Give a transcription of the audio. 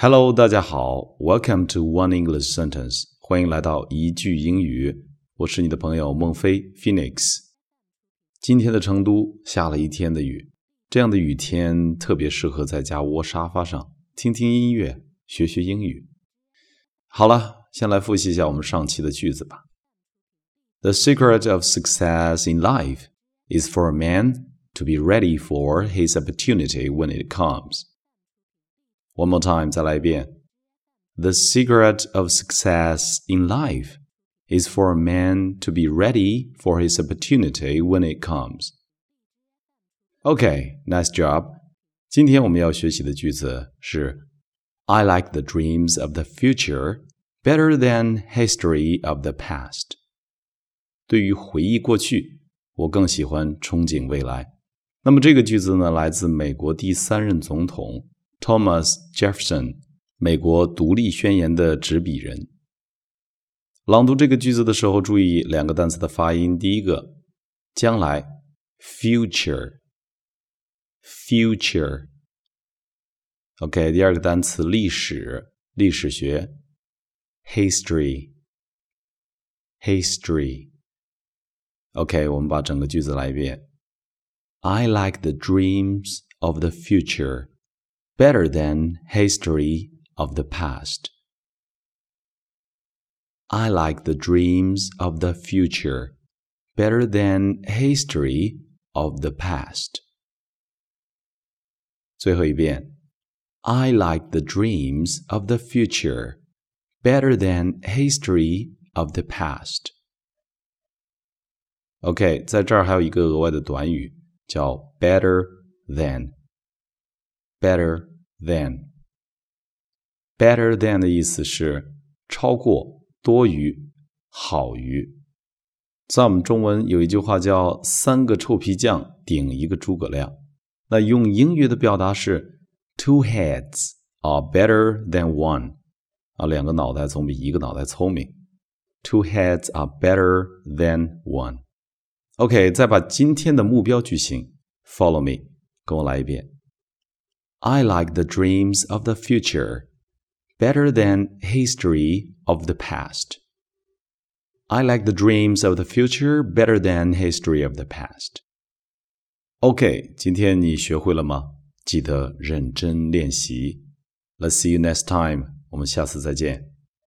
Hello，大家好，Welcome to One English Sentence，欢迎来到一句英语。我是你的朋友孟非 Phoenix。今天的成都下了一天的雨，这样的雨天特别适合在家窝沙发上听听音乐，学学英语。好了，先来复习一下我们上期的句子吧。The secret of success in life is for a man to be ready for his opportunity when it comes. One more time, 再来一遍. The secret of success in life is for a man to be ready for his opportunity when it comes. Okay, nice job. 今天我们要学习的句子是 I like the dreams of the future better than history of the past. 对于回忆过去，我更喜欢憧憬未来。那么这个句子呢，来自美国第三任总统 Thomas Jefferson，美国独立宣言的执笔人。朗读这个句子的时候，注意两个单词的发音。第一个，将来，future，future。OK，第二个单词，历史，历史学，history，history。OK，我们把整个句子来一遍。I like the dreams of the future better than history of the past. I like the dreams of the future better than history of the past. 最后一遍, I like the dreams of the future better than history of the past. OK，在这儿还有一个额外的短语叫 better than。 Better than。better than 的意思是超过、多于、好于。在我们中文有一句话叫“三个臭皮匠顶一个诸葛亮”，那用英语的表达是 “two heads are better than one”，啊，两个脑袋总比一个脑袋聪明。Two heads are better than one。OK，再把今天的目标句型 “follow me” 跟我来一遍。I like the dreams of the future better than history of the past. I like the dreams of the future better than history of the past. OK，今天你学会了吗？记得认真练习。Let's see you next time. 我们下次再见。